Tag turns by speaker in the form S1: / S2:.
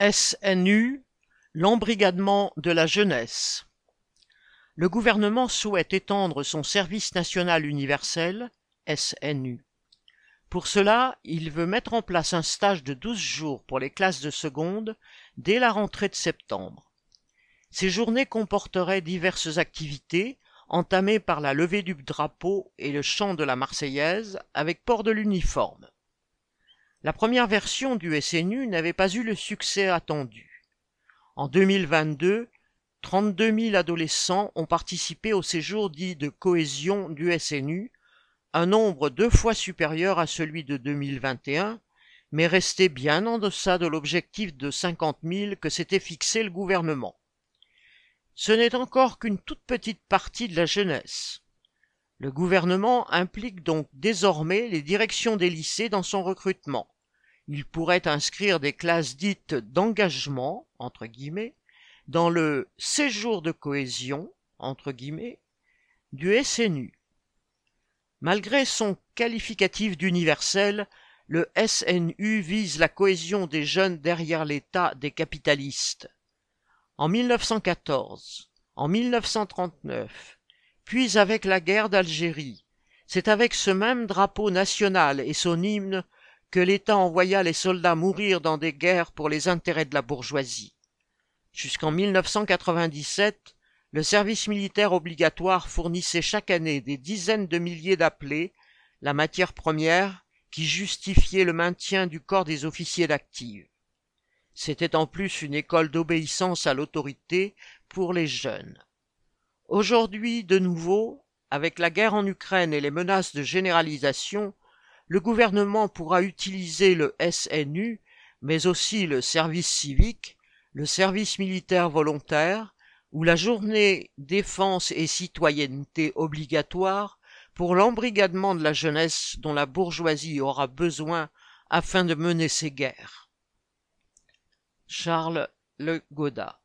S1: SNU, l'embrigadement de la jeunesse. Le gouvernement souhaite étendre son service national universel, SNU. Pour cela, il veut mettre en place un stage de 12 jours pour les classes de seconde dès la rentrée de septembre. Ces journées comporteraient diverses activités, entamées par la levée du drapeau et le chant de la Marseillaise avec port de l'uniforme. La première version du SNU n'avait pas eu le succès attendu. En 2022, 32 000 adolescents ont participé au séjour dit de cohésion du SNU, un nombre deux fois supérieur à celui de 2021, mais resté bien en deçà de l'objectif de 50 000 que s'était fixé le gouvernement. Ce n'est encore qu'une toute petite partie de la jeunesse. Le gouvernement implique donc désormais les directions des lycées dans son recrutement il pourrait inscrire des classes dites d'engagement, entre guillemets, dans le séjour de cohésion, entre guillemets, du SNU. Malgré son qualificatif d'universel, le SNU vise la cohésion des jeunes derrière l'État des capitalistes. En 1914, en 1939, puis avec la guerre d'Algérie, c'est avec ce même drapeau national et son hymne l'État envoya les soldats mourir dans des guerres pour les intérêts de la bourgeoisie. Jusqu'en 1997, le service militaire obligatoire fournissait chaque année des dizaines de milliers d'appelés, la matière première qui justifiait le maintien du corps des officiers d'active. C'était en plus une école d'obéissance à l'autorité pour les jeunes. Aujourd'hui, de nouveau, avec la guerre en Ukraine et les menaces de généralisation, le gouvernement pourra utiliser le SNU, mais aussi le service civique, le service militaire volontaire ou la journée défense et citoyenneté obligatoire pour l'embrigadement de la jeunesse dont la bourgeoisie aura besoin afin de mener ses guerres. Charles Le Goda